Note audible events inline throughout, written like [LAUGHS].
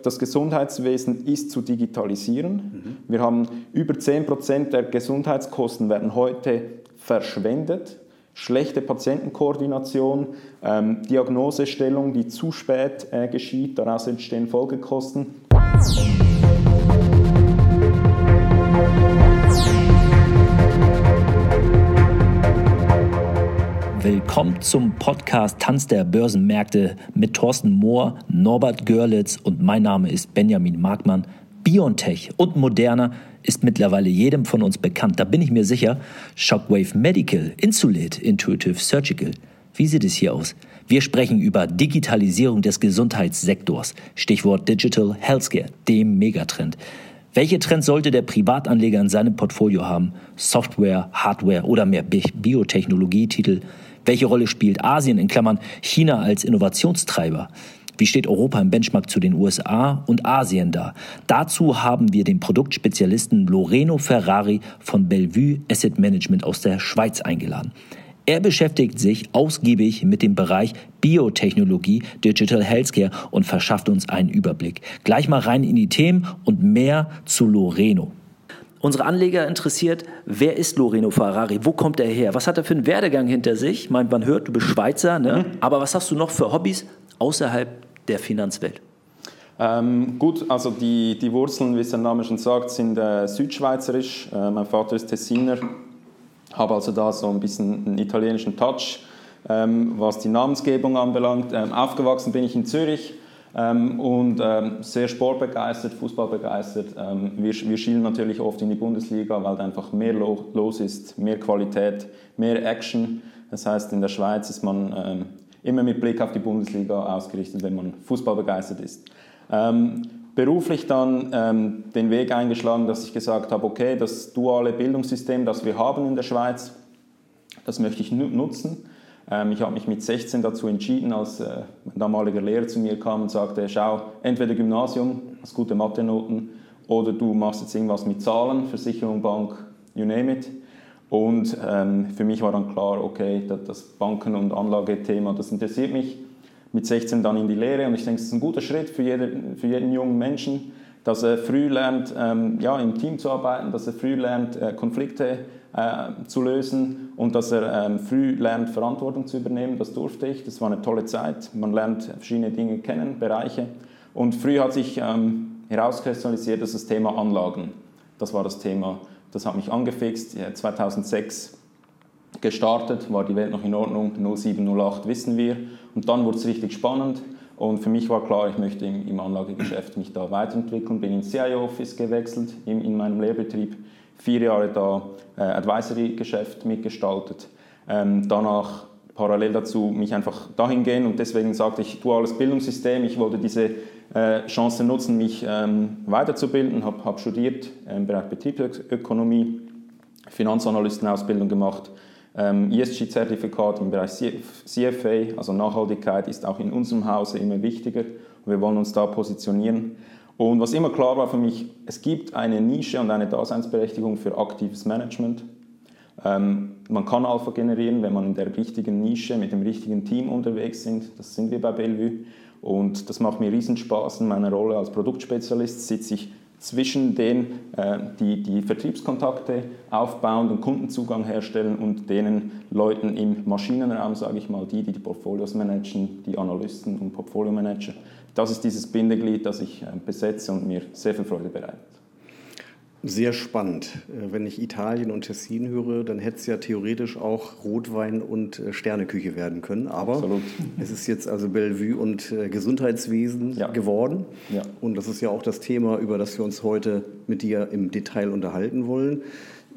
Das Gesundheitswesen ist zu digitalisieren. Mhm. Wir haben über 10 Prozent der Gesundheitskosten werden heute verschwendet. Schlechte Patientenkoordination, ähm, Diagnosestellung, die zu spät äh, geschieht, daraus entstehen Folgekosten. Willkommen zum Podcast Tanz der Börsenmärkte mit Thorsten Mohr, Norbert Görlitz und mein Name ist Benjamin Markmann. Biontech und Moderna ist mittlerweile jedem von uns bekannt, da bin ich mir sicher. Shockwave Medical, Insulit, Intuitive Surgical. Wie sieht es hier aus? Wir sprechen über Digitalisierung des Gesundheitssektors. Stichwort Digital Healthcare, dem Megatrend. Welche Trends sollte der Privatanleger in seinem Portfolio haben? Software, Hardware oder mehr Biotechnologietitel? Welche Rolle spielt Asien in Klammern China als Innovationstreiber? Wie steht Europa im Benchmark zu den USA und Asien da? Dazu haben wir den Produktspezialisten Loreno Ferrari von Bellevue Asset Management aus der Schweiz eingeladen. Er beschäftigt sich ausgiebig mit dem Bereich Biotechnologie, Digital Healthcare und verschafft uns einen Überblick. Gleich mal rein in die Themen und mehr zu Loreno. Unsere Anleger interessiert, wer ist Loreno Ferrari? Wo kommt er her? Was hat er für einen Werdegang hinter sich? Man, man hört, du bist Schweizer, ne? Mhm. aber was hast du noch für Hobbys außerhalb der Finanzwelt? Ähm, gut, also die, die Wurzeln, wie es der Name schon sagt, sind äh, südschweizerisch. Äh, mein Vater ist Tessiner, habe also da so ein bisschen einen italienischen Touch, ähm, was die Namensgebung anbelangt. Ähm, aufgewachsen bin ich in Zürich ähm, und ähm, sehr sportbegeistert, fußballbegeistert. Ähm, wir, wir schielen natürlich oft in die Bundesliga, weil da einfach mehr lo los ist, mehr Qualität, mehr Action. Das heißt, in der Schweiz ist man ähm, immer mit Blick auf die Bundesliga ausgerichtet, wenn man fußballbegeistert ist. Ähm, beruflich dann ähm, den Weg eingeschlagen, dass ich gesagt habe, okay, das duale Bildungssystem, das wir haben in der Schweiz, das möchte ich nutzen. Ähm, ich habe mich mit 16 dazu entschieden, als äh, mein damaliger Lehrer zu mir kam und sagte, schau, entweder Gymnasium, hast gute Mathe-Noten, oder du machst jetzt irgendwas mit Zahlen, Versicherung, Bank, you name it. Und ähm, für mich war dann klar, okay, das Banken- und Anlagethema, das interessiert mich. Mit 16 dann in die Lehre und ich denke, es ist ein guter Schritt für, jede, für jeden jungen Menschen, dass er früh lernt, ähm, ja, im Team zu arbeiten, dass er früh lernt, äh, Konflikte äh, zu lösen und dass er ähm, früh lernt, Verantwortung zu übernehmen. Das durfte ich. Das war eine tolle Zeit. Man lernt verschiedene Dinge kennen, Bereiche. Und früh hat sich ähm, herauskristallisiert, dass das Thema Anlagen, das war das Thema, das hat mich angefixt. 2006 gestartet, war die Welt noch in Ordnung, 0708 wissen wir. Und dann wurde es richtig spannend. Und für mich war klar, ich möchte im, im Anlagegeschäft mich da weiterentwickeln. Bin ins CIO-Office gewechselt in meinem Lehrbetrieb vier Jahre da äh, Advisory-Geschäft mitgestaltet. Ähm, danach parallel dazu mich einfach dahin gehen und deswegen sagte ich duales Bildungssystem. Ich wollte diese äh, Chance nutzen, mich ähm, weiterzubilden, habe hab studiert im Bereich Betriebsökonomie, Finanzanalystenausbildung gemacht, ähm, ESG-Zertifikat im Bereich CFA, also Nachhaltigkeit ist auch in unserem Hause immer wichtiger und wir wollen uns da positionieren. Und was immer klar war für mich, es gibt eine Nische und eine Daseinsberechtigung für aktives Management. Ähm, man kann Alpha generieren, wenn man in der richtigen Nische mit dem richtigen Team unterwegs sind. Das sind wir bei Bellevue. Und das macht mir riesen Spaß. In meiner Rolle als Produktspezialist sitze ich zwischen denen, äh, die die Vertriebskontakte aufbauen, den Kundenzugang herstellen und denen Leuten im Maschinenraum, sage ich mal, die, die die Portfolios managen, die Analysten und Portfolio-Manager, das ist dieses Bindeglied, das ich äh, besetze und mir sehr viel Freude bereitet. Sehr spannend. Äh, wenn ich Italien und Tessin höre, dann hätte es ja theoretisch auch Rotwein und äh, Sterneküche werden können. Aber Absolut. es ist jetzt also Bellevue und Gesundheitswesen ja. geworden. Ja. Und das ist ja auch das Thema, über das wir uns heute mit dir im Detail unterhalten wollen.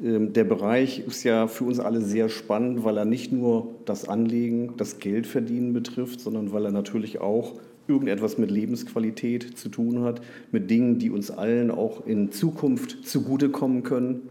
Ähm, der Bereich ist ja für uns alle sehr spannend, weil er nicht nur das Anlegen, das Geldverdienen betrifft, sondern weil er natürlich auch irgendetwas mit Lebensqualität zu tun hat, mit Dingen, die uns allen auch in Zukunft zugutekommen können,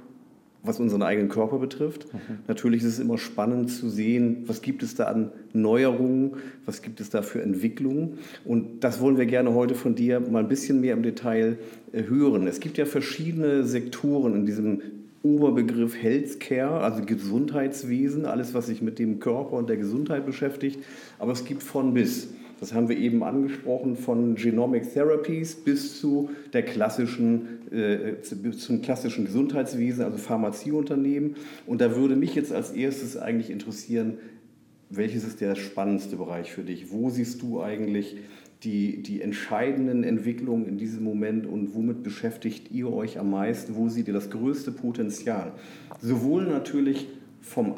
was unseren eigenen Körper betrifft. Mhm. Natürlich ist es immer spannend zu sehen, was gibt es da an Neuerungen, was gibt es da für Entwicklungen. Und das wollen wir gerne heute von dir mal ein bisschen mehr im Detail äh, hören. Es gibt ja verschiedene Sektoren in diesem Oberbegriff Healthcare, also Gesundheitswesen, alles, was sich mit dem Körper und der Gesundheit beschäftigt. Aber es gibt von bis. Das haben wir eben angesprochen, von Genomic Therapies bis zu der klassischen, äh, zum klassischen Gesundheitswesen, also Pharmazieunternehmen. Und da würde mich jetzt als erstes eigentlich interessieren, welches ist der spannendste Bereich für dich? Wo siehst du eigentlich die, die entscheidenden Entwicklungen in diesem Moment und womit beschäftigt ihr euch am meisten? Wo seht ihr das größte Potenzial? Sowohl natürlich vom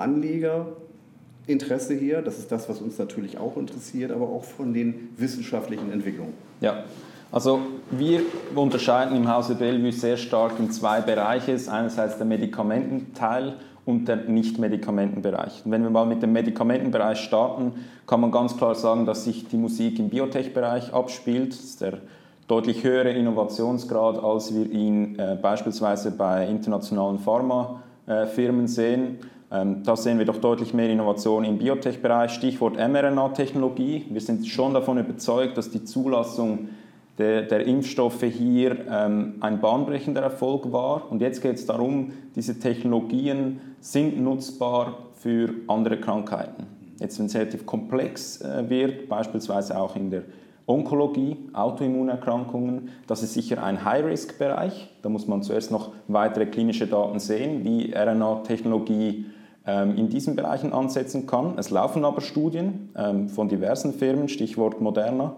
Anlegerinteresse her, das ist das, was uns natürlich auch interessiert, aber auch von den wissenschaftlichen Entwicklungen. Ja, also wir unterscheiden im Hause Bellevue sehr stark in zwei Bereiche. Einerseits der Medikamententeil und der Nicht-Medikamentenbereich. Wenn wir mal mit dem Medikamentenbereich starten, kann man ganz klar sagen, dass sich die Musik im Biotech-Bereich abspielt. Das ist der deutlich höhere Innovationsgrad, als wir ihn äh, beispielsweise bei internationalen Pharmafirmen sehen. Ähm, da sehen wir doch deutlich mehr Innovation im Biotech-Bereich. Stichwort mRNA-Technologie. Wir sind schon davon überzeugt, dass die Zulassung der, der Impfstoffe hier ähm, ein bahnbrechender Erfolg war. Und jetzt geht es darum, diese Technologien sind nutzbar für andere Krankheiten. Jetzt, wenn es relativ komplex äh, wird, beispielsweise auch in der Onkologie, Autoimmunerkrankungen, das ist sicher ein High-Risk-Bereich. Da muss man zuerst noch weitere klinische Daten sehen, wie RNA-Technologie in diesen Bereichen ansetzen kann. Es laufen aber Studien ähm, von diversen Firmen, Stichwort Moderna,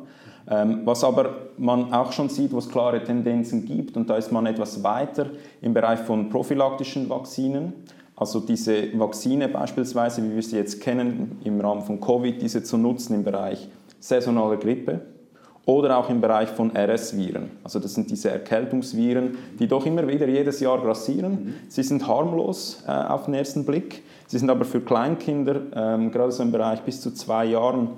ähm, was aber man auch schon sieht, wo es klare Tendenzen gibt, und da ist man etwas weiter im Bereich von prophylaktischen Vakzinen. Also diese Vakzine beispielsweise, wie wir sie jetzt kennen, im Rahmen von Covid, diese zu nutzen im Bereich saisonaler Grippe oder auch im Bereich von RS-Viren. Also das sind diese Erkältungsviren, die doch immer wieder jedes Jahr grassieren. Sie sind harmlos äh, auf den ersten Blick. Sie sind aber für Kleinkinder, ähm, gerade so im Bereich bis zu zwei Jahren,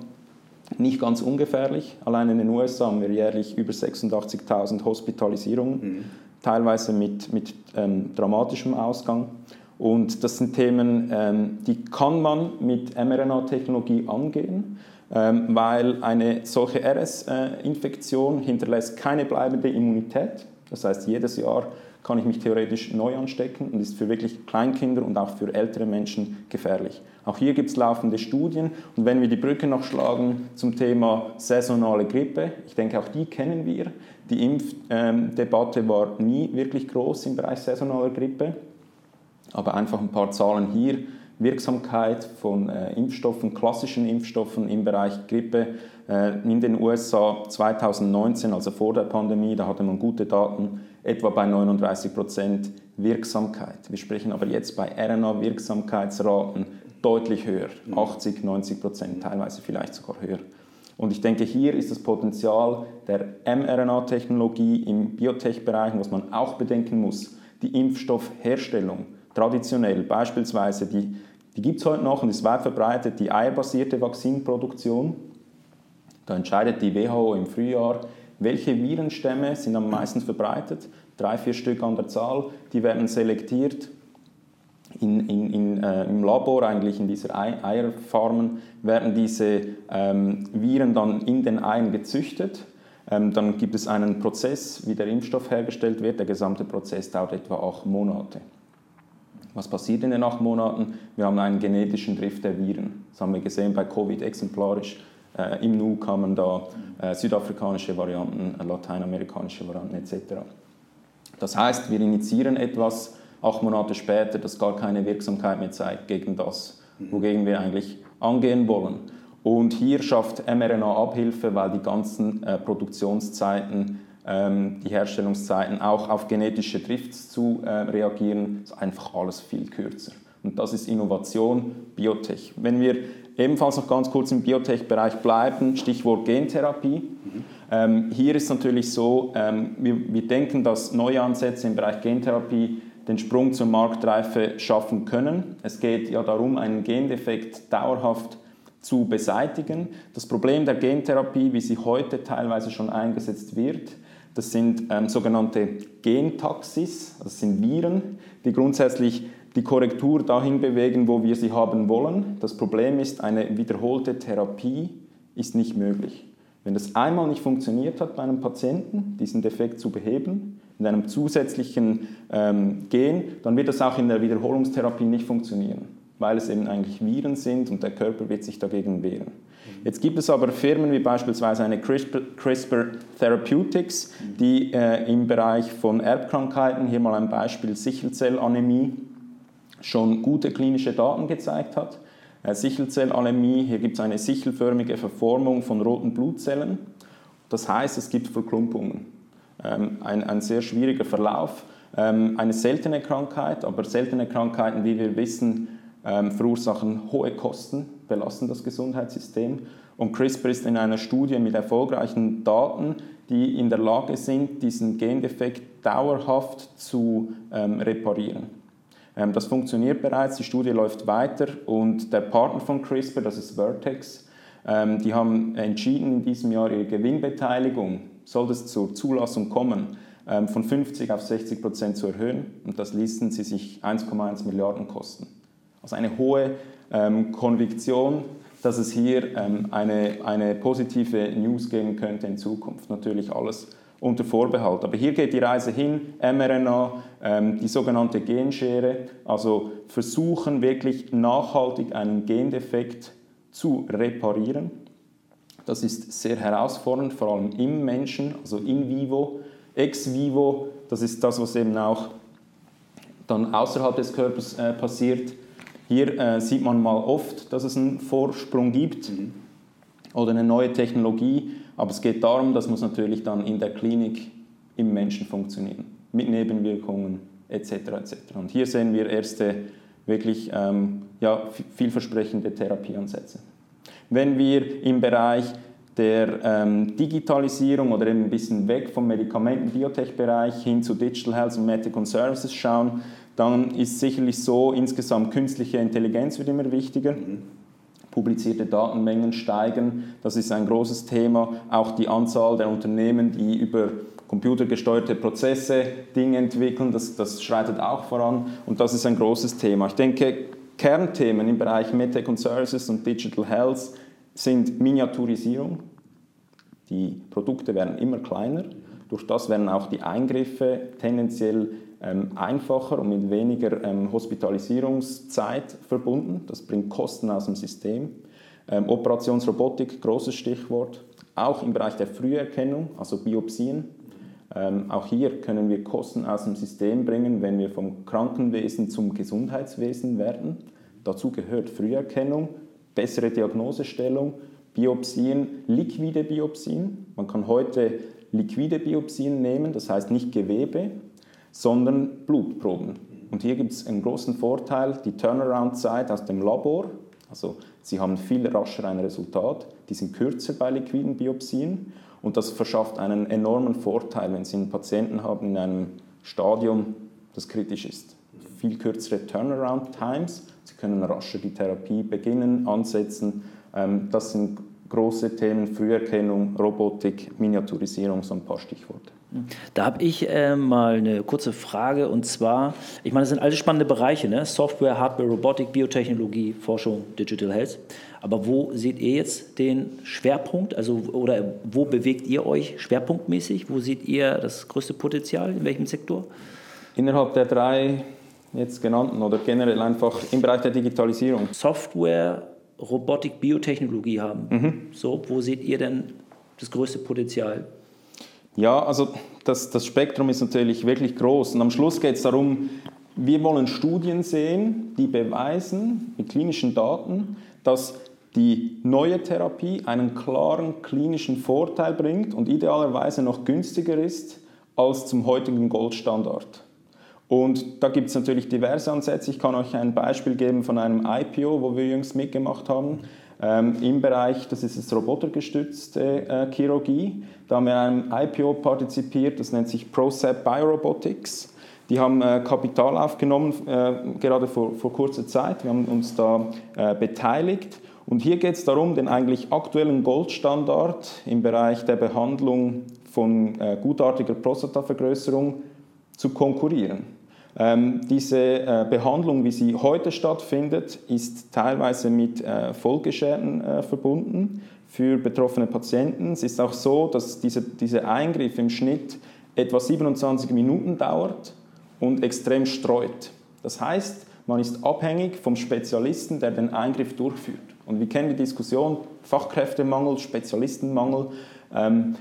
nicht ganz ungefährlich. Allein in den USA haben wir jährlich über 86.000 Hospitalisierungen, mhm. teilweise mit, mit ähm, dramatischem Ausgang. Und das sind Themen, ähm, die kann man mit mRNA-Technologie angehen, weil eine solche RS-Infektion hinterlässt keine bleibende Immunität. Das heißt, jedes Jahr kann ich mich theoretisch neu anstecken und ist für wirklich Kleinkinder und auch für ältere Menschen gefährlich. Auch hier gibt es laufende Studien und wenn wir die Brücke noch schlagen zum Thema saisonale Grippe, ich denke auch die kennen wir. Die Impfdebatte ähm, war nie wirklich groß im Bereich saisonaler Grippe, aber einfach ein paar Zahlen hier. Wirksamkeit von äh, Impfstoffen, klassischen Impfstoffen im Bereich Grippe äh, in den USA 2019, also vor der Pandemie, da hatte man gute Daten, etwa bei 39 Prozent Wirksamkeit. Wir sprechen aber jetzt bei RNA-Wirksamkeitsraten deutlich höher, 80, 90 Prozent, teilweise vielleicht sogar höher. Und ich denke, hier ist das Potenzial der mRNA-Technologie im Biotech-Bereich, was man auch bedenken muss, die Impfstoffherstellung. Traditionell beispielsweise, die, die gibt es heute noch und ist weit verbreitet, die eierbasierte Vakzinproduktion. Da entscheidet die WHO im Frühjahr, welche Virenstämme sind am meisten verbreitet. Drei, vier Stück an der Zahl. Die werden selektiert in, in, in, äh, im Labor, eigentlich in dieser Eierfarmen, werden diese ähm, Viren dann in den Eiern gezüchtet. Ähm, dann gibt es einen Prozess, wie der Impfstoff hergestellt wird. Der gesamte Prozess dauert etwa acht Monate. Was passiert in den acht Monaten? Wir haben einen genetischen Drift der Viren. Das haben wir gesehen bei Covid exemplarisch. Äh, Im Nu kamen da äh, südafrikanische Varianten, äh, lateinamerikanische Varianten etc. Das heißt, wir initiieren etwas acht Monate später, das gar keine Wirksamkeit mehr zeigt gegen das, wogegen wir eigentlich angehen wollen. Und hier schafft mRNA Abhilfe, weil die ganzen äh, Produktionszeiten, die Herstellungszeiten auch auf genetische Drifts zu äh, reagieren, ist einfach alles viel kürzer. Und das ist Innovation, Biotech. Wenn wir ebenfalls noch ganz kurz im Biotech-Bereich bleiben, Stichwort Gentherapie. Ähm, hier ist natürlich so, ähm, wir, wir denken, dass neue Ansätze im Bereich Gentherapie den Sprung zur Marktreife schaffen können. Es geht ja darum, einen Gendefekt dauerhaft zu beseitigen. Das Problem der Gentherapie, wie sie heute teilweise schon eingesetzt wird, das sind ähm, sogenannte Gentaxis, das sind Viren, die grundsätzlich die Korrektur dahin bewegen, wo wir sie haben wollen. Das Problem ist, eine wiederholte Therapie ist nicht möglich. Wenn das einmal nicht funktioniert hat bei einem Patienten, diesen Defekt zu beheben, mit einem zusätzlichen ähm, Gen, dann wird das auch in der Wiederholungstherapie nicht funktionieren, weil es eben eigentlich Viren sind und der Körper wird sich dagegen wehren. Jetzt gibt es aber Firmen wie beispielsweise eine CRISPR, CRISPR Therapeutics, die äh, im Bereich von Erbkrankheiten, hier mal ein Beispiel Sichelzellanämie, schon gute klinische Daten gezeigt hat. Äh, Sichelzellanämie, hier gibt es eine sichelförmige Verformung von roten Blutzellen. Das heißt, es gibt Verklumpungen. Ähm, ein, ein sehr schwieriger Verlauf. Ähm, eine seltene Krankheit, aber seltene Krankheiten, wie wir wissen, ähm, verursachen hohe Kosten, belasten das Gesundheitssystem. Und CRISPR ist in einer Studie mit erfolgreichen Daten, die in der Lage sind, diesen Gendefekt dauerhaft zu ähm, reparieren. Ähm, das funktioniert bereits, die Studie läuft weiter und der Partner von CRISPR, das ist Vertex, ähm, die haben entschieden, in diesem Jahr ihre Gewinnbeteiligung, soll es zur Zulassung kommen, ähm, von 50 auf 60 Prozent zu erhöhen und das ließen sie sich 1,1 Milliarden kosten. Also eine hohe ähm, Konviktion, dass es hier ähm, eine, eine positive News geben könnte in Zukunft. Natürlich alles unter Vorbehalt. Aber hier geht die Reise hin, mRNA, ähm, die sogenannte Genschere, also versuchen wirklich nachhaltig einen Gendefekt zu reparieren. Das ist sehr herausfordernd, vor allem im Menschen, also in vivo. Ex vivo, das ist das, was eben auch dann außerhalb des Körpers äh, passiert. Hier äh, sieht man mal oft, dass es einen Vorsprung gibt mhm. oder eine neue Technologie, aber es geht darum, das muss natürlich dann in der Klinik im Menschen funktionieren, mit Nebenwirkungen etc. etc. Und hier sehen wir erste wirklich ähm, ja, vielversprechende Therapieansätze. Wenn wir im Bereich der ähm, Digitalisierung oder eben ein bisschen weg vom Medikamenten-Biotech-Bereich hin zu Digital Health und Medical Services schauen, dann ist sicherlich so, insgesamt künstliche Intelligenz wird immer wichtiger. Mhm. Publizierte Datenmengen steigen, das ist ein großes Thema. Auch die Anzahl der Unternehmen, die über computergesteuerte Prozesse Dinge entwickeln, das, das schreitet auch voran und das ist ein großes Thema. Ich denke, Kernthemen im Bereich MedTech und Services und Digital Health sind Miniaturisierung. Die Produkte werden immer kleiner. Durch das werden auch die Eingriffe tendenziell einfacher und mit weniger ähm, Hospitalisierungszeit verbunden. Das bringt Kosten aus dem System. Ähm, Operationsrobotik, großes Stichwort. Auch im Bereich der Früherkennung, also Biopsien. Ähm, auch hier können wir Kosten aus dem System bringen, wenn wir vom Krankenwesen zum Gesundheitswesen werden. Dazu gehört Früherkennung, bessere Diagnosestellung, Biopsien, liquide Biopsien. Man kann heute liquide Biopsien nehmen, das heißt nicht Gewebe, sondern Blutproben. Und hier gibt es einen großen Vorteil, die Turnaround-Zeit aus dem Labor. Also Sie haben viel rascher ein Resultat, die sind kürzer bei liquiden Biopsien und das verschafft einen enormen Vorteil, wenn Sie einen Patienten haben in einem Stadium, das kritisch ist. Viel kürzere Turnaround-Times, Sie können rascher die Therapie beginnen, ansetzen. Ähm, das sind große Themen, Früherkennung, Robotik, Miniaturisierung, so ein paar Stichworte. Da habe ich äh, mal eine kurze Frage und zwar, ich meine, das sind alles spannende Bereiche, ne? Software, Hardware, Robotik, Biotechnologie, Forschung, Digital Health. Aber wo seht ihr jetzt den Schwerpunkt? Also, oder wo bewegt ihr euch schwerpunktmäßig? Wo seht ihr das größte Potenzial? In welchem Sektor? Innerhalb der drei jetzt genannten oder generell einfach im Bereich der Digitalisierung. Software, Robotik, Biotechnologie haben. Mhm. So, wo seht ihr denn das größte Potenzial? Ja, also das, das Spektrum ist natürlich wirklich groß. Und am Schluss geht es darum, wir wollen Studien sehen, die beweisen mit klinischen Daten, dass die neue Therapie einen klaren klinischen Vorteil bringt und idealerweise noch günstiger ist als zum heutigen Goldstandard. Und da gibt es natürlich diverse Ansätze. Ich kann euch ein Beispiel geben von einem IPO, wo wir jüngst mitgemacht haben. Ähm, Im Bereich, das ist das robotergestützte äh, Chirurgie. Da haben wir an einem IPO partizipiert, das nennt sich ProCep Biorobotics. Die haben äh, Kapital aufgenommen, äh, gerade vor, vor kurzer Zeit. Wir haben uns da äh, beteiligt. Und hier geht es darum, den eigentlich aktuellen Goldstandard im Bereich der Behandlung von äh, gutartiger Prostatavergrößerung zu konkurrieren. Ähm, diese äh, Behandlung, wie sie heute stattfindet, ist teilweise mit äh, Folgeschäden äh, verbunden für betroffene Patienten. Es ist auch so, dass diese, dieser Eingriff im Schnitt etwa 27 Minuten dauert und extrem streut. Das heißt, man ist abhängig vom Spezialisten, der den Eingriff durchführt. Und wir kennen die Diskussion, Fachkräftemangel, Spezialistenmangel. Ähm,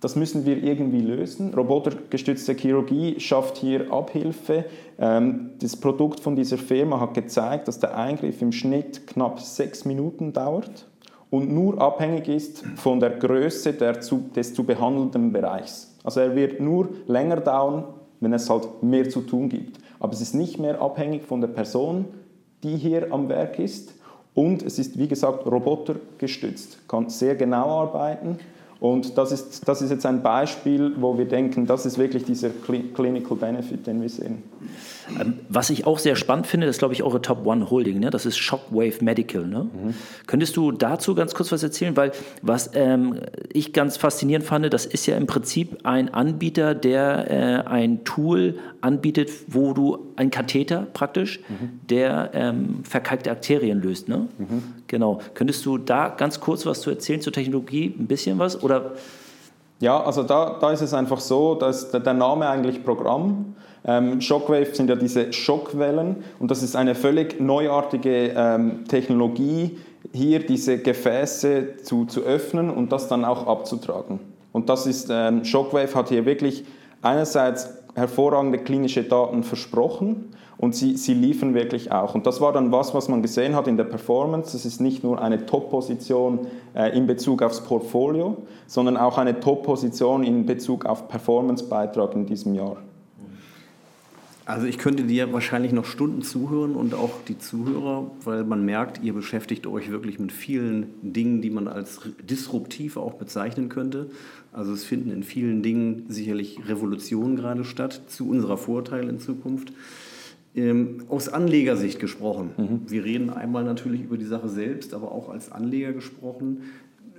das müssen wir irgendwie lösen. Robotergestützte Chirurgie schafft hier Abhilfe. Ähm, das Produkt von dieser Firma hat gezeigt, dass der Eingriff im Schnitt knapp sechs Minuten dauert und nur abhängig ist von der Größe der zu, des zu behandelnden Bereichs. Also er wird nur länger dauern, wenn es halt mehr zu tun gibt. Aber es ist nicht mehr abhängig von der Person, die hier am Werk ist. Und es ist, wie gesagt, robotergestützt, kann sehr genau arbeiten. Und das ist, das ist jetzt ein Beispiel, wo wir denken, das ist wirklich dieser Clinical Benefit, den wir sehen. Ähm, was ich auch sehr spannend finde, das ist, glaube ich, eure Top One Holding, ne? das ist Shockwave Medical. Ne? Mhm. Könntest du dazu ganz kurz was erzählen? Weil was ähm, ich ganz faszinierend fand, das ist ja im Prinzip ein Anbieter, der äh, ein Tool anbietet, wo du ein Katheter praktisch, mhm. der ähm, verkalkte Arterien löst. Ne? Mhm. Genau. Könntest du da ganz kurz was zu erzählen zur Technologie? Ein bisschen was? Oder ja, also da, da ist es einfach so, dass der Name eigentlich Programm. Ähm, Shockwave sind ja diese Schockwellen und das ist eine völlig neuartige ähm, Technologie, hier diese Gefäße zu, zu öffnen und das dann auch abzutragen. Und das ist, ähm, Shockwave hat hier wirklich einerseits hervorragende klinische Daten versprochen und sie, sie liefern wirklich auch. Und das war dann was, was man gesehen hat in der Performance. Es ist nicht nur eine Top-Position äh, in Bezug aufs Portfolio, sondern auch eine Top-Position in Bezug auf Performance-Beitrag in diesem Jahr. Also ich könnte dir wahrscheinlich noch Stunden zuhören und auch die Zuhörer, weil man merkt, ihr beschäftigt euch wirklich mit vielen Dingen, die man als disruptiv auch bezeichnen könnte. Also es finden in vielen Dingen sicherlich Revolutionen gerade statt, zu unserer Vorteil in Zukunft. Ähm, aus Anlegersicht gesprochen. Mhm. Wir reden einmal natürlich über die Sache selbst, aber auch als Anleger gesprochen.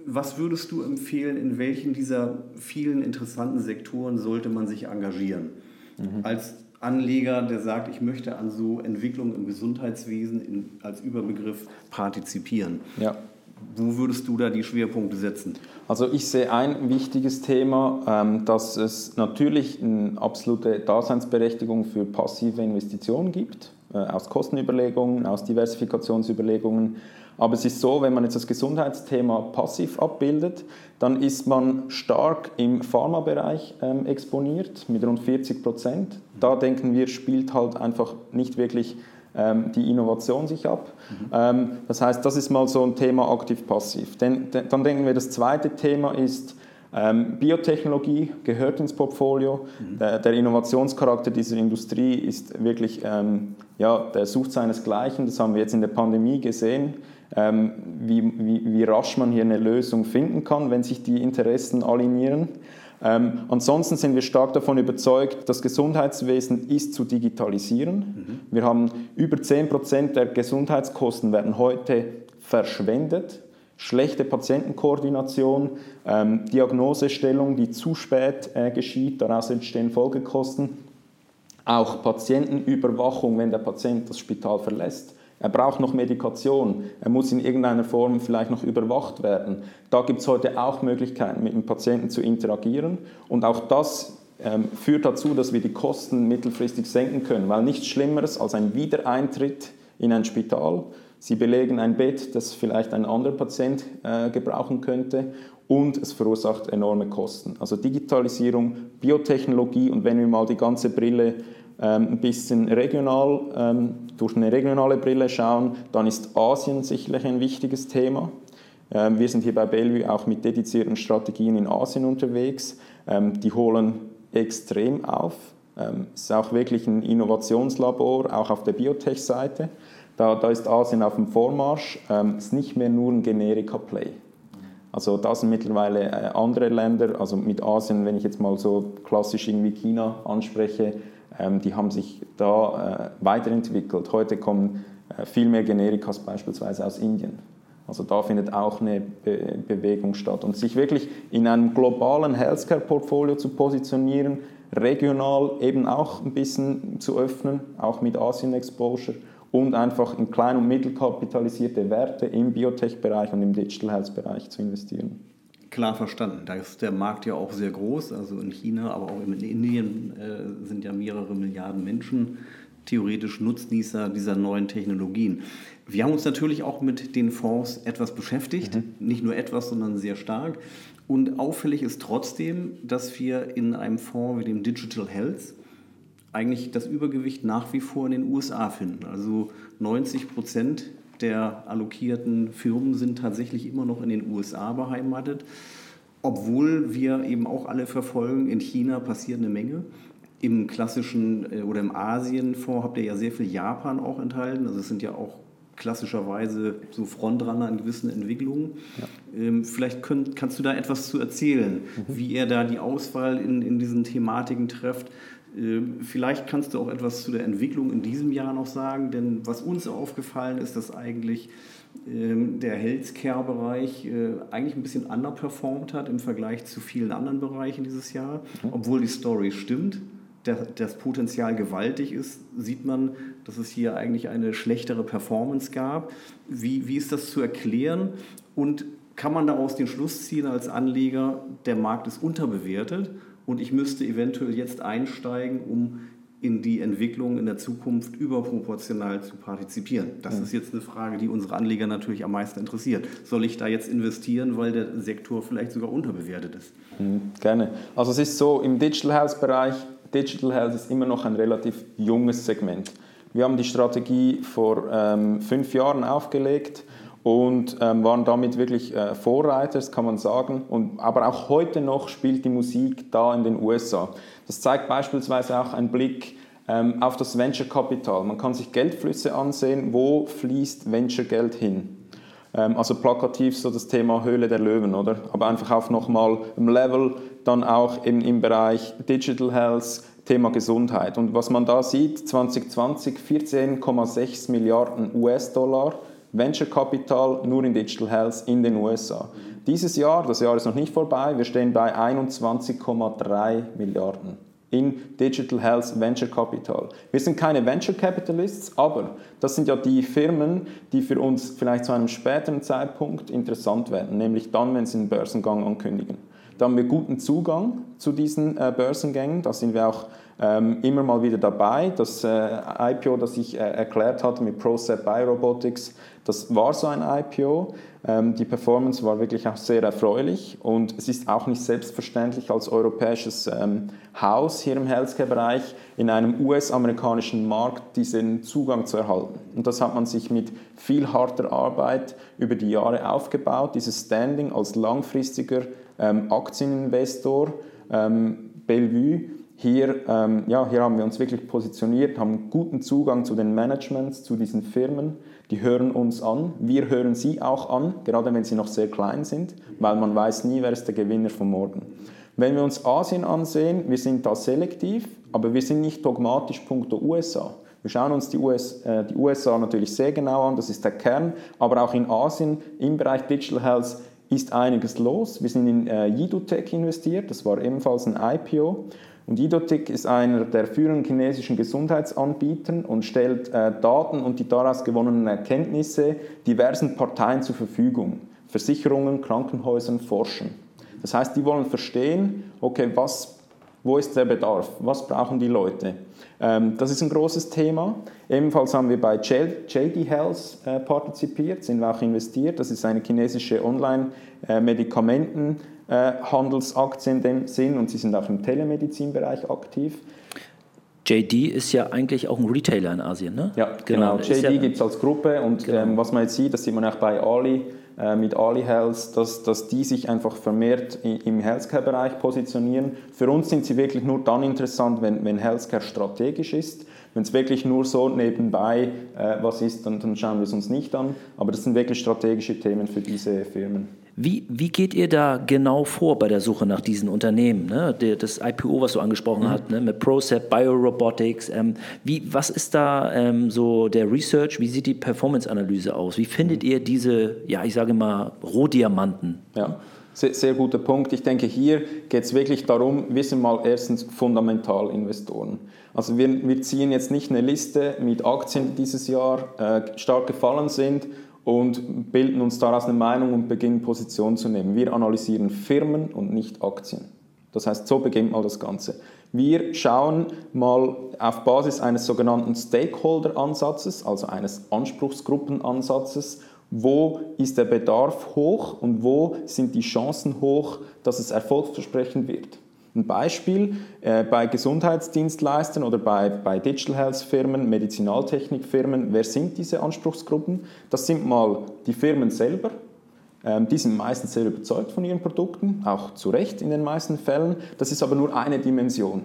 Was würdest du empfehlen, in welchen dieser vielen interessanten Sektoren sollte man sich engagieren? Mhm. Als Anleger, der sagt, ich möchte an so Entwicklungen im Gesundheitswesen in, als Überbegriff partizipieren. Ja. Wo würdest du da die Schwerpunkte setzen? Also ich sehe ein wichtiges Thema, ähm, dass es natürlich eine absolute Daseinsberechtigung für passive Investitionen gibt, äh, aus Kostenüberlegungen, aus Diversifikationsüberlegungen. Aber es ist so, wenn man jetzt das Gesundheitsthema passiv abbildet, dann ist man stark im Pharmabereich ähm, exponiert mit rund 40 Prozent. Da denken wir, spielt halt einfach nicht wirklich ähm, die Innovation sich ab. Mhm. Ähm, das heißt, das ist mal so ein Thema aktiv-passiv. Dann denken wir, das zweite Thema ist, ähm, Biotechnologie gehört ins Portfolio. Mhm. Der, der, Innovationscharakter dieser Industrie ist wirklich, ähm, ja, der sucht seinesgleichen. Das haben wir jetzt in der Pandemie gesehen, ähm, wie, wie, wie, rasch man hier eine Lösung finden kann, wenn sich die Interessen alignieren. Ähm, ansonsten sind wir stark davon überzeugt, das Gesundheitswesen ist zu digitalisieren. Mhm. Wir haben über 10 Prozent der Gesundheitskosten werden heute verschwendet. Schlechte Patientenkoordination, ähm, Diagnosestellung, die zu spät äh, geschieht, daraus entstehen Folgekosten. Auch Patientenüberwachung, wenn der Patient das Spital verlässt. Er braucht noch Medikation. Er muss in irgendeiner Form vielleicht noch überwacht werden. Da gibt es heute auch Möglichkeiten, mit dem Patienten zu interagieren. Und auch das ähm, führt dazu, dass wir die Kosten mittelfristig senken können, weil nichts Schlimmeres als ein Wiedereintritt in ein Spital. Sie belegen ein Bett, das vielleicht ein anderer Patient äh, gebrauchen könnte und es verursacht enorme Kosten. Also Digitalisierung, Biotechnologie und wenn wir mal die ganze Brille ein bisschen regional, ähm, durch eine regionale Brille schauen, dann ist Asien sicherlich ein wichtiges Thema. Ähm, wir sind hier bei Bellevue auch mit dedizierten Strategien in Asien unterwegs. Die holen extrem auf. Es ist auch wirklich ein Innovationslabor, auch auf der Biotech-Seite. Da, da, ist Asien auf dem Vormarsch. Es ist nicht mehr nur ein Generika-Play. Also da sind mittlerweile äh, andere Länder, also mit Asien, wenn ich jetzt mal so klassisch irgendwie China anspreche, ähm, die haben sich da äh, weiterentwickelt. Heute kommen äh, viel mehr Generikas beispielsweise aus Indien. Also da findet auch eine Be Bewegung statt. Und sich wirklich in einem globalen Healthcare-Portfolio zu positionieren, regional eben auch ein bisschen zu öffnen, auch mit Asien-Exposure und einfach in klein- und mittelkapitalisierte Werte im Biotech-Bereich und im Digital Health-Bereich zu investieren. Klar verstanden. Da ist der Markt ja auch sehr groß. Also in China, aber auch in Indien äh, sind ja mehrere Milliarden Menschen theoretisch Nutznießer dieser neuen Technologien. Wir haben uns natürlich auch mit den Fonds etwas beschäftigt, mhm. nicht nur etwas, sondern sehr stark. Und auffällig ist trotzdem, dass wir in einem Fonds wie dem Digital Health eigentlich das Übergewicht nach wie vor in den USA finden. Also 90 Prozent der allokierten Firmen sind tatsächlich immer noch in den USA beheimatet, obwohl wir eben auch alle verfolgen, in China passiert eine Menge. Im klassischen äh, oder im Asienfonds habt ihr ja sehr viel Japan auch enthalten. Also es sind ja auch klassischerweise so Frontrunner in gewissen Entwicklungen. Ja. Ähm, vielleicht könnt, kannst du da etwas zu erzählen, mhm. wie er da die Auswahl in, in diesen Thematiken trifft. Ähm, vielleicht kannst du auch etwas zu der Entwicklung in diesem Jahr noch sagen, denn was uns aufgefallen ist, dass eigentlich ähm, der Healthcare-Bereich äh, eigentlich ein bisschen underperformed hat im Vergleich zu vielen anderen Bereichen dieses Jahr, mhm. obwohl die Story stimmt das Potenzial gewaltig ist, sieht man, dass es hier eigentlich eine schlechtere Performance gab. Wie, wie ist das zu erklären? Und kann man daraus den Schluss ziehen als Anleger, der Markt ist unterbewertet und ich müsste eventuell jetzt einsteigen, um in die Entwicklung in der Zukunft überproportional zu partizipieren? Das ist jetzt eine Frage, die unsere Anleger natürlich am meisten interessiert. Soll ich da jetzt investieren, weil der Sektor vielleicht sogar unterbewertet ist? Mhm, gerne. Also es ist so, im Digital Health Bereich Digital Health ist immer noch ein relativ junges Segment. Wir haben die Strategie vor ähm, fünf Jahren aufgelegt und ähm, waren damit wirklich äh, Vorreiter, kann man sagen. Und, aber auch heute noch spielt die Musik da in den USA. Das zeigt beispielsweise auch ein Blick ähm, auf das Venture Capital. Man kann sich Geldflüsse ansehen, wo fließt Venture Geld hin. Ähm, also plakativ so das Thema Höhle der Löwen, oder? Aber einfach auf nochmal im Level, dann auch im, im Bereich Digital Health, Thema Gesundheit. Und was man da sieht, 2020 14,6 Milliarden US-Dollar Venture Capital nur in Digital Health in den USA. Dieses Jahr, das Jahr ist noch nicht vorbei, wir stehen bei 21,3 Milliarden in Digital Health Venture Capital. Wir sind keine Venture Capitalists, aber das sind ja die Firmen, die für uns vielleicht zu einem späteren Zeitpunkt interessant werden, nämlich dann, wenn sie einen Börsengang ankündigen. Da haben wir guten Zugang zu diesen äh, Börsengängen, da sind wir auch ähm, immer mal wieder dabei. Das äh, IPO, das ich äh, erklärt hatte mit ProSep Biorobotics, das war so ein IPO. Ähm, die Performance war wirklich auch sehr erfreulich und es ist auch nicht selbstverständlich als europäisches ähm, Haus hier im Healthcare-Bereich in einem US-amerikanischen Markt diesen Zugang zu erhalten. Und das hat man sich mit viel harter Arbeit über die Jahre aufgebaut, dieses Standing als langfristiger ähm, Aktieninvestor. Bellevue hier, ja, hier haben wir uns wirklich positioniert, haben guten Zugang zu den Managements, zu diesen Firmen. Die hören uns an, wir hören sie auch an, gerade wenn sie noch sehr klein sind, weil man weiß nie, wer ist der Gewinner von morgen. Wenn wir uns Asien ansehen, wir sind da selektiv, aber wir sind nicht dogmatisch punkto USA. Wir schauen uns die, US, äh, die USA natürlich sehr genau an, das ist der Kern, aber auch in Asien im Bereich Digital Health ist einiges los. Wir sind in äh, Yidutech investiert, das war ebenfalls ein IPO. Und Idotic ist einer der führenden chinesischen Gesundheitsanbieter und stellt äh, Daten und die daraus gewonnenen Erkenntnisse diversen Parteien zur Verfügung. Versicherungen, Krankenhäusern, Forschen. Das heißt, die wollen verstehen, okay, was, wo ist der Bedarf, was brauchen die Leute. Ähm, das ist ein großes Thema. Ebenfalls haben wir bei JD Health äh, partizipiert, sind wir auch investiert. Das ist eine chinesische Online-Medikamenten- äh, Handelsaktien in dem Sinn und sie sind auch im Telemedizinbereich aktiv. JD ist ja eigentlich auch ein Retailer in Asien, ne? Ja, genau. genau. JD ja, gibt es als Gruppe und genau. ähm, was man jetzt sieht, das sieht man auch bei Ali, äh, mit Ali Health, dass, dass die sich einfach vermehrt im Healthcare-Bereich positionieren. Für uns sind sie wirklich nur dann interessant, wenn, wenn Healthcare strategisch ist. Wenn es wirklich nur so nebenbei äh, was ist, dann, dann schauen wir es uns nicht an. Aber das sind wirklich strategische Themen für diese Firmen. Wie, wie geht ihr da genau vor bei der Suche nach diesen Unternehmen? Ne? Das IPO, was du angesprochen mhm. hast, ne? mit ProCep, Biorobotics. Ähm, wie, was ist da ähm, so der Research? Wie sieht die Performance-Analyse aus? Wie findet ihr diese, ja, ich sage mal, Rohdiamanten? Ja. Sehr, sehr guter Punkt. Ich denke, hier geht es wirklich darum, wir sind mal erstens Fundamentalinvestoren. Also wir, wir ziehen jetzt nicht eine Liste mit Aktien, die dieses Jahr äh, stark gefallen sind und bilden uns daraus eine Meinung und beginnen Position zu nehmen. Wir analysieren Firmen und nicht Aktien. Das heißt, so beginnt mal das Ganze. Wir schauen mal auf Basis eines sogenannten Stakeholder-Ansatzes, also eines Anspruchsgruppenansatzes, wo ist der Bedarf hoch und wo sind die Chancen hoch, dass es erfolgsversprechend wird. Ein Beispiel äh, bei Gesundheitsdienstleistern oder bei, bei Digital Health Firmen, Medizinaltechnikfirmen, wer sind diese Anspruchsgruppen? Das sind mal die Firmen selber, ähm, die sind meistens sehr überzeugt von ihren Produkten, auch zu Recht in den meisten Fällen. Das ist aber nur eine Dimension.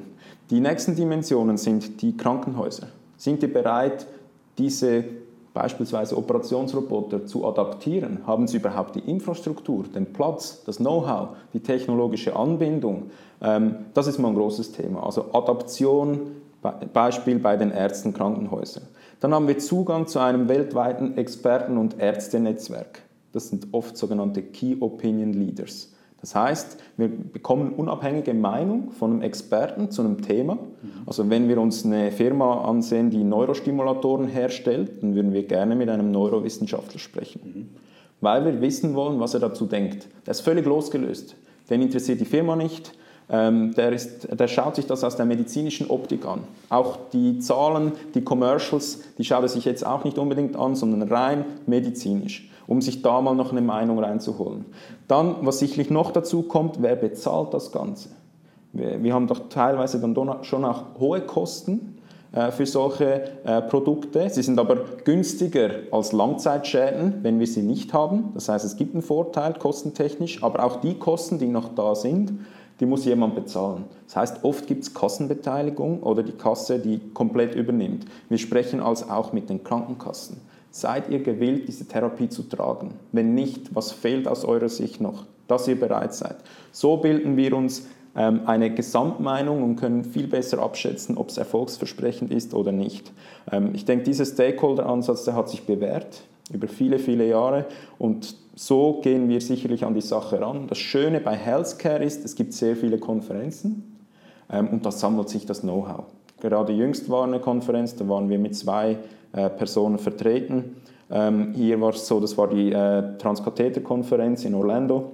Die nächsten Dimensionen sind die Krankenhäuser. Sind die bereit, diese beispielsweise Operationsroboter zu adaptieren? Haben sie überhaupt die Infrastruktur, den Platz, das Know-how, die technologische Anbindung? Ähm, das ist mal ein großes Thema. Also Adaption, Beispiel bei den Ärzten, Krankenhäusern. Dann haben wir Zugang zu einem weltweiten Experten- und Ärztenetzwerk. Das sind oft sogenannte Key Opinion Leaders. Das heißt, wir bekommen unabhängige Meinung von einem Experten zu einem Thema. Also wenn wir uns eine Firma ansehen, die Neurostimulatoren herstellt, dann würden wir gerne mit einem Neurowissenschaftler sprechen, weil wir wissen wollen, was er dazu denkt. Der ist völlig losgelöst. Den interessiert die Firma nicht. Ähm, der, ist, der schaut sich das aus der medizinischen Optik an. Auch die Zahlen, die Commercials, die schaut er sich jetzt auch nicht unbedingt an, sondern rein medizinisch um sich da mal noch eine Meinung reinzuholen. Dann, was sicherlich noch dazu kommt, wer bezahlt das Ganze? Wir, wir haben doch teilweise dann schon auch hohe Kosten äh, für solche äh, Produkte. Sie sind aber günstiger als Langzeitschäden, wenn wir sie nicht haben. Das heißt, es gibt einen Vorteil kostentechnisch, aber auch die Kosten, die noch da sind, die muss jemand bezahlen. Das heißt, oft gibt es Kassenbeteiligung oder die Kasse, die komplett übernimmt. Wir sprechen also auch mit den Krankenkassen. Seid ihr gewillt, diese Therapie zu tragen? Wenn nicht, was fehlt aus eurer Sicht noch, dass ihr bereit seid? So bilden wir uns ähm, eine Gesamtmeinung und können viel besser abschätzen, ob es erfolgsversprechend ist oder nicht. Ähm, ich denke, dieser Stakeholder-Ansatz, der hat sich bewährt über viele, viele Jahre und so gehen wir sicherlich an die Sache ran. Das Schöne bei Healthcare ist, es gibt sehr viele Konferenzen ähm, und da sammelt sich das Know-how. Gerade jüngst war eine Konferenz, da waren wir mit zwei äh, Personen vertreten. Ähm, hier war es so, das war die äh, Transkatheter-Konferenz in Orlando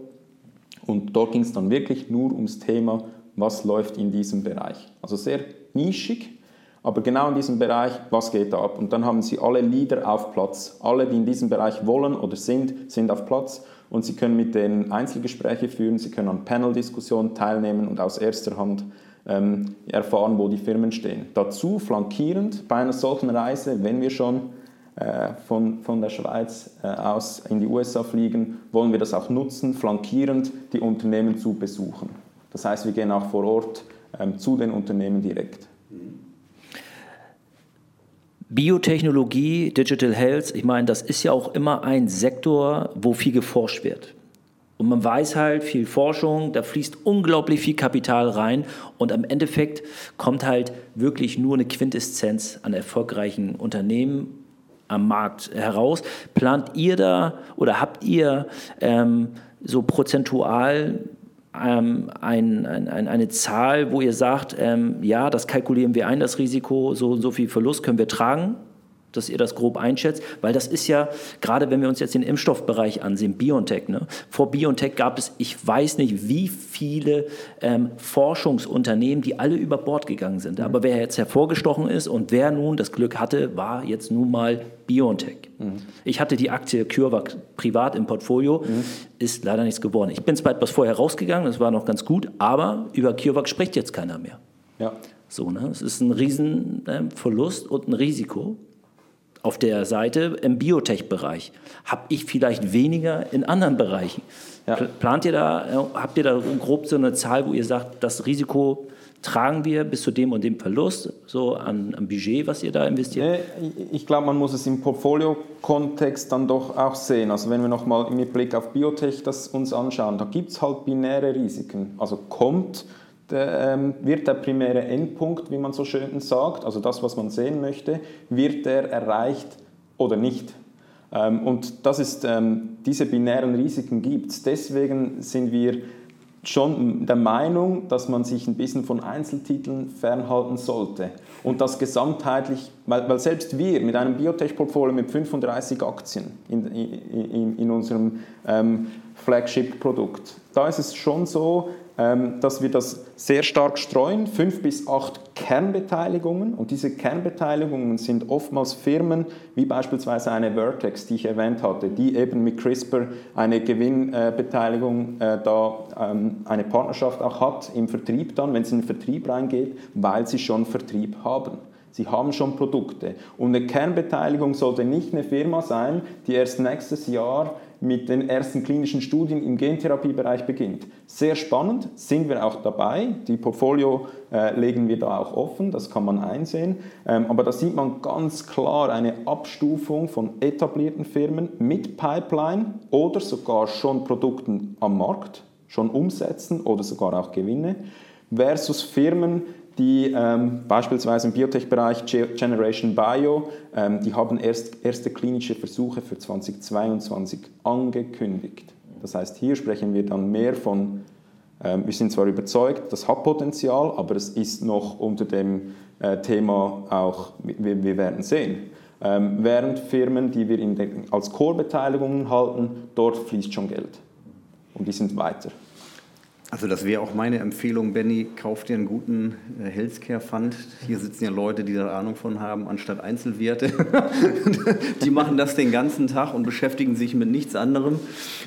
und dort ging es dann wirklich nur ums Thema, was läuft in diesem Bereich. Also sehr nischig, aber genau in diesem Bereich, was geht da ab? Und dann haben sie alle Leader auf Platz. Alle, die in diesem Bereich wollen oder sind, sind auf Platz und sie können mit denen Einzelgespräche führen, sie können an Panel-Diskussionen teilnehmen und aus erster Hand ähm, erfahren, wo die Firmen stehen. Dazu flankierend bei einer solchen Reise, wenn wir schon äh, von, von der Schweiz äh, aus in die USA fliegen, wollen wir das auch nutzen, flankierend die Unternehmen zu besuchen. Das heißt, wir gehen auch vor Ort ähm, zu den Unternehmen direkt. Biotechnologie, Digital Health, ich meine, das ist ja auch immer ein Sektor, wo viel geforscht wird. Und man weiß halt, viel Forschung, da fließt unglaublich viel Kapital rein und am Endeffekt kommt halt wirklich nur eine Quintessenz an erfolgreichen Unternehmen am Markt heraus. Plant ihr da oder habt ihr ähm, so prozentual ähm, ein, ein, eine Zahl, wo ihr sagt, ähm, ja, das kalkulieren wir ein, das Risiko, so und so viel Verlust können wir tragen? Dass ihr das grob einschätzt, weil das ist ja, gerade wenn wir uns jetzt den Impfstoffbereich ansehen, BioNTech, ne? vor BioNTech gab es, ich weiß nicht, wie viele ähm, Forschungsunternehmen, die alle über Bord gegangen sind. Mhm. Aber wer jetzt hervorgestochen ist und wer nun das Glück hatte, war jetzt nun mal BioNTech. Mhm. Ich hatte die Aktie CureVac privat im Portfolio, mhm. ist leider nichts geworden. Ich bin zwar etwas vorher rausgegangen, das war noch ganz gut, aber über CureVac spricht jetzt keiner mehr. Ja. So, ne? Es ist ein Riesenverlust ähm, und ein Risiko auf der Seite im Biotech-Bereich. Habe ich vielleicht weniger in anderen Bereichen? Ja. Plant ihr da, äh, habt ihr da grob so eine Zahl, wo ihr sagt, das Risiko tragen wir bis zu dem und dem Verlust, so an, an Budget, was ihr da investiert? Nee, ich glaube, man muss es im Portfolio-Kontext dann doch auch sehen. Also wenn wir nochmal mit Blick auf Biotech das uns anschauen, da gibt es halt binäre Risiken. Also kommt ähm, wird der primäre Endpunkt, wie man so schön sagt, also das, was man sehen möchte, wird der erreicht oder nicht. Ähm, und das ist, ähm, diese binären Risiken gibt es. Deswegen sind wir schon der Meinung, dass man sich ein bisschen von Einzeltiteln fernhalten sollte. Und das gesamtheitlich, weil, weil selbst wir mit einem Biotech-Portfolio mit 35 Aktien in, in, in unserem ähm, Flagship-Produkt, da ist es schon so, dass wir das sehr stark streuen, fünf bis acht Kernbeteiligungen. Und diese Kernbeteiligungen sind oftmals Firmen wie beispielsweise eine Vertex, die ich erwähnt hatte, die eben mit CRISPR eine Gewinnbeteiligung, äh, da ähm, eine Partnerschaft auch hat im Vertrieb dann, wenn es in den Vertrieb reingeht, weil sie schon Vertrieb haben. Sie haben schon Produkte. Und eine Kernbeteiligung sollte nicht eine Firma sein, die erst nächstes Jahr mit den ersten klinischen Studien im Gentherapiebereich beginnt. Sehr spannend, sind wir auch dabei. Die Portfolio äh, legen wir da auch offen, das kann man einsehen. Ähm, aber da sieht man ganz klar eine Abstufung von etablierten Firmen mit Pipeline oder sogar schon Produkten am Markt, schon umsetzen oder sogar auch Gewinne, versus Firmen, die ähm, beispielsweise im Biotech-Bereich Generation Bio, ähm, die haben erst erste klinische Versuche für 2022 angekündigt. Das heißt, hier sprechen wir dann mehr von, ähm, wir sind zwar überzeugt, das hat Potenzial, aber es ist noch unter dem äh, Thema auch, wir, wir werden sehen. Ähm, während Firmen, die wir den, als Core-Beteiligungen halten, dort fließt schon Geld. Und die sind weiter. Also das wäre auch meine Empfehlung, Benny, kauf dir einen guten äh, Healthcare Fund. Hier sitzen ja Leute, die da Ahnung von haben, anstatt Einzelwerte. [LAUGHS] die machen das den ganzen Tag und beschäftigen sich mit nichts anderem.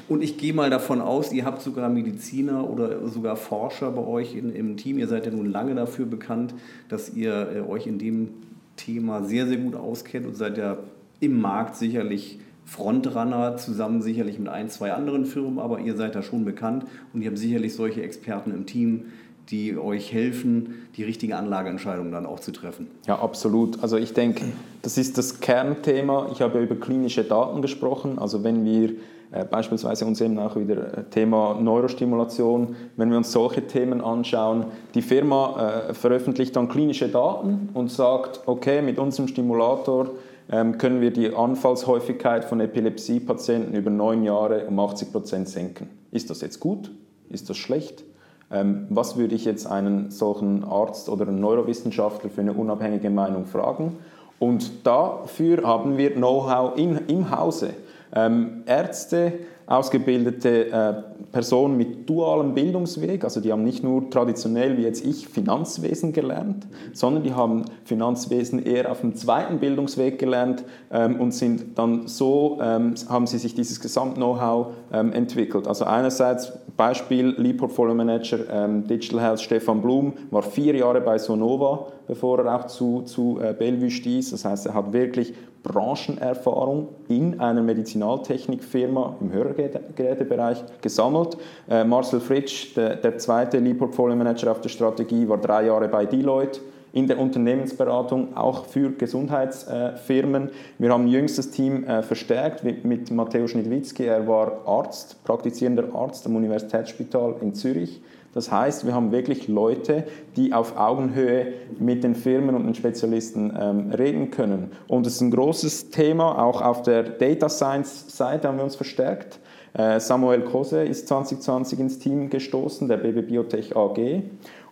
Und ich gehe mal davon aus, ihr habt sogar Mediziner oder sogar Forscher bei euch in, im Team. Ihr seid ja nun lange dafür bekannt, dass ihr äh, euch in dem Thema sehr, sehr gut auskennt und seid ja im Markt sicherlich Frontrunner zusammen sicherlich mit ein, zwei anderen Firmen, aber ihr seid da schon bekannt und ihr habt sicherlich solche Experten im Team, die euch helfen, die richtige Anlageentscheidung dann auch zu treffen. Ja, absolut. Also ich denke, das ist das Kernthema. Ich habe ja über klinische Daten gesprochen. Also wenn wir äh, beispielsweise uns eben auch wieder äh, Thema Neurostimulation, wenn wir uns solche Themen anschauen, die Firma äh, veröffentlicht dann klinische Daten und sagt, okay, mit unserem Stimulator können wir die Anfallshäufigkeit von Epilepsiepatienten über neun Jahre um 80 Prozent senken. Ist das jetzt gut? Ist das schlecht? Ähm, was würde ich jetzt einen solchen Arzt oder einen Neurowissenschaftler für eine unabhängige Meinung fragen? Und dafür haben wir Know-how im Hause. Ähm, Ärzte, ausgebildete äh, Personen mit dualem Bildungsweg, also die haben nicht nur traditionell wie jetzt ich Finanzwesen gelernt, sondern die haben Finanzwesen eher auf dem zweiten Bildungsweg gelernt ähm, und sind dann so, ähm, haben sie sich dieses Gesamt-Know-how ähm, entwickelt. Also einerseits Beispiel Lead Portfolio Manager ähm, Digital Health Stefan Blum war vier Jahre bei Sonova, bevor er auch zu, zu äh, Bellevue stieß. Das heißt, er hat wirklich Branchenerfahrung in einer Medizinaltechnikfirma im Hörgerätebereich gesammelt. Äh, Marcel Fritsch, der, der zweite Lead Portfolio Manager auf der Strategie, war drei Jahre bei Deloitte in der Unternehmensberatung, auch für Gesundheitsfirmen. Wir haben jüngstes Team äh, verstärkt mit Matteo Schniedwitzki. Er war Arzt, praktizierender Arzt am Universitätsspital in Zürich. Das heißt, wir haben wirklich Leute, die auf Augenhöhe mit den Firmen und den Spezialisten ähm, reden können. Und es ist ein großes Thema, auch auf der Data Science Seite haben wir uns verstärkt. Äh, Samuel Kose ist 2020 ins Team gestoßen, der BB Biotech AG.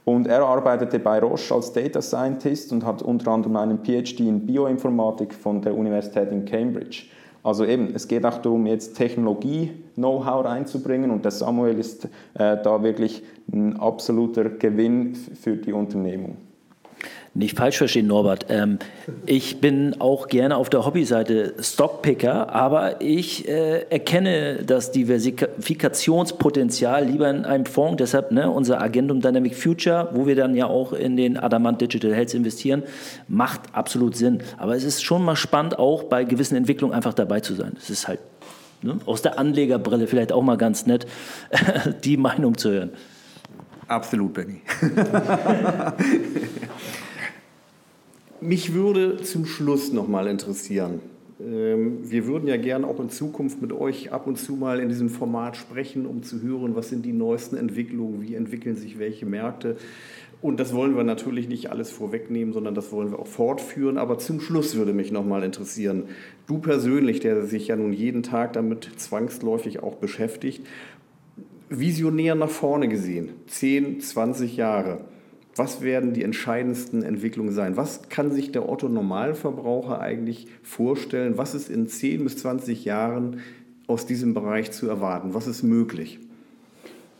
Und er arbeitete bei Roche als Data Scientist und hat unter anderem einen PhD in Bioinformatik von der Universität in Cambridge. Also eben, es geht auch darum, jetzt Technologie-Know-how reinzubringen und der Samuel ist äh, da wirklich ein absoluter Gewinn für die Unternehmung. Nicht falsch verstehen, Norbert. Ähm, ich bin auch gerne auf der Hobbyseite Stockpicker, aber ich äh, erkenne das Diversifikationspotenzial lieber in einem Fonds. Deshalb ne, unser Agendum Dynamic Future, wo wir dann ja auch in den Adamant Digital Health investieren, macht absolut Sinn. Aber es ist schon mal spannend, auch bei gewissen Entwicklungen einfach dabei zu sein. Es ist halt ne, aus der Anlegerbrille vielleicht auch mal ganz nett, [LAUGHS] die Meinung zu hören. Absolut, Benny. [LAUGHS] Mich würde zum Schluss noch mal interessieren. Ähm, wir würden ja gerne auch in Zukunft mit euch ab und zu mal in diesem Format sprechen, um zu hören, was sind die neuesten Entwicklungen, wie entwickeln sich welche Märkte. Und das wollen wir natürlich nicht alles vorwegnehmen, sondern das wollen wir auch fortführen. Aber zum Schluss würde mich noch mal interessieren, du persönlich, der sich ja nun jeden Tag damit zwangsläufig auch beschäftigt, visionär nach vorne gesehen, 10, 20 Jahre was werden die entscheidendsten Entwicklungen sein? Was kann sich der Otto Normalverbraucher eigentlich vorstellen? Was ist in 10 bis 20 Jahren aus diesem Bereich zu erwarten? Was ist möglich?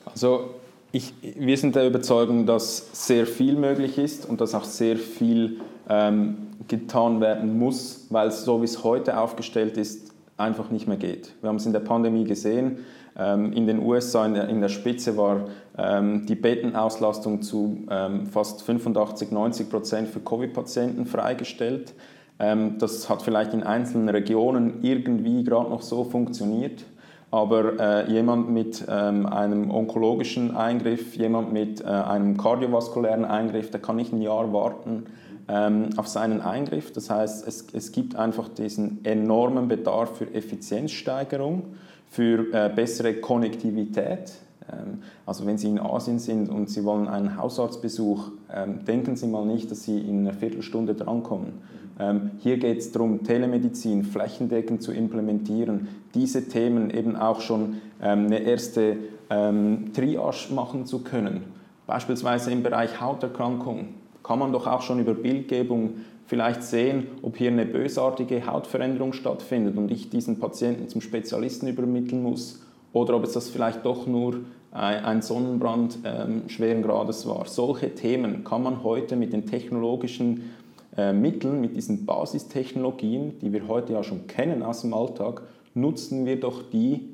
Also Ich, wir sind der Überzeugung, dass sehr viel möglich ist und dass auch sehr viel ähm, getan werden muss, weil es so wie es heute aufgestellt ist, einfach nicht mehr geht. Wir haben es in der Pandemie gesehen. Ähm, in den USA in der, Spitze war ähm, die Bettenauslastung zu ähm, fast 85, 90 Prozent für Covid-Patienten freigestellt. Das hat vielleicht in einzelnen Regionen irgendwie gerade noch so funktioniert. Aber äh, jemand mit ähm, einem onkologischen Eingriff, jemand mit äh, einem kardiovaskulären Eingriff, der kann nicht ein Jahr warten ähm, auf seinen Eingriff. Das heißt, es, es gibt einfach diesen enormen Bedarf für Effizienzsteigerung, für äh, bessere Konnektivität. Ähm, also wenn Sie in Asien sind und Sie wollen einen Hausarztbesuch, ähm, denken Sie mal nicht, dass Sie in einer Viertelstunde drankommen. Ähm, hier geht es darum, Telemedizin flächendeckend zu implementieren, diese Themen eben auch schon eine erste Triage machen zu können. Beispielsweise im Bereich Hauterkrankung kann man doch auch schon über Bildgebung vielleicht sehen, ob hier eine bösartige Hautveränderung stattfindet und ich diesen Patienten zum Spezialisten übermitteln muss oder ob es das vielleicht doch nur ein Sonnenbrand ähm, schweren Grades war. Solche Themen kann man heute mit den technologischen äh, Mitteln, mit diesen Basistechnologien, die wir heute ja schon kennen aus dem Alltag, nutzen wir doch die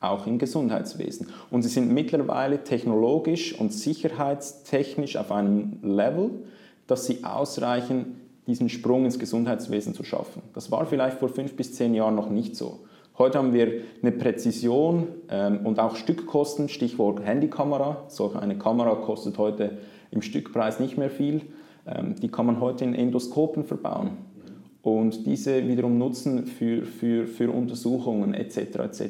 auch im Gesundheitswesen. Und sie sind mittlerweile technologisch und sicherheitstechnisch auf einem Level, dass sie ausreichen, diesen Sprung ins Gesundheitswesen zu schaffen. Das war vielleicht vor fünf bis zehn Jahren noch nicht so. Heute haben wir eine Präzision ähm, und auch Stückkosten, Stichwort Handykamera. Solch eine Kamera kostet heute im Stückpreis nicht mehr viel. Ähm, die kann man heute in Endoskopen verbauen und diese wiederum nutzen für, für, für Untersuchungen etc. etc.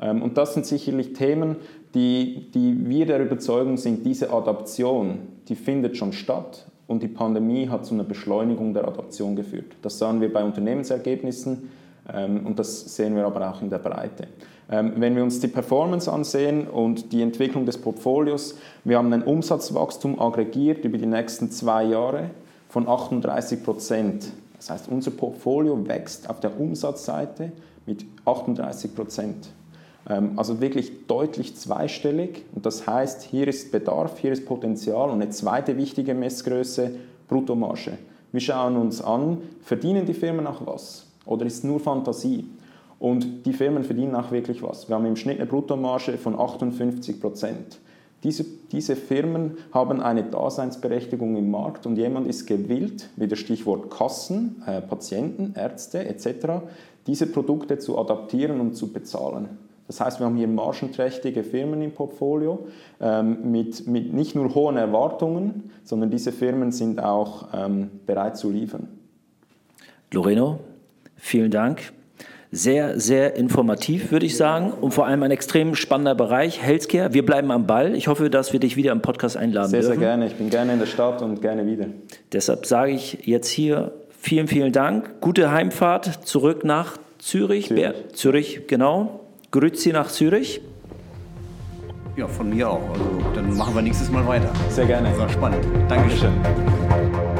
Ähm, und das sind sicherlich Themen, die, die wir der Überzeugung sind, diese Adaption, die findet schon statt und die Pandemie hat zu einer Beschleunigung der Adaption geführt. Das sahen wir bei Unternehmensergebnissen ähm, und das sehen wir aber auch in der Breite. Ähm, wenn wir uns die Performance ansehen und die Entwicklung des Portfolios, wir haben ein Umsatzwachstum aggregiert über die nächsten zwei Jahre von 38 Prozent. Das heißt, unser Portfolio wächst auf der Umsatzseite mit 38 Prozent. Ähm, also wirklich deutlich zweistellig. Und das heißt, hier ist Bedarf, hier ist Potenzial. Und eine zweite wichtige Messgröße, Bruttomarge. Wir schauen uns an, verdienen die Firmen auch was? Oder ist es nur Fantasie? Und die Firmen verdienen auch wirklich was. Wir haben im Schnitt eine Bruttomarge von 58 Prozent. Diese, diese Firmen haben eine Daseinsberechtigung im Markt und jemand ist gewillt, wieder Stichwort Kassen, äh, Patienten, Ärzte etc., diese Produkte zu adaptieren und zu bezahlen. Das heißt, wir haben hier margenträchtige Firmen im Portfolio ähm, mit, mit nicht nur hohen Erwartungen, sondern diese Firmen sind auch ähm, bereit zu liefern. Loreno, vielen Dank. Sehr, sehr informativ, würde ich sagen. Und vor allem ein extrem spannender Bereich, Healthcare. Wir bleiben am Ball. Ich hoffe, dass wir dich wieder im Podcast einladen sehr, dürfen. Sehr, sehr gerne. Ich bin gerne in der Stadt und gerne wieder. Deshalb sage ich jetzt hier vielen, vielen Dank. Gute Heimfahrt zurück nach Zürich. Zürich, Zürich genau. Grüezi nach Zürich. Ja, von mir auch. Also dann machen wir nächstes Mal weiter. Sehr gerne. Das war spannend. Dankeschön. Dankeschön.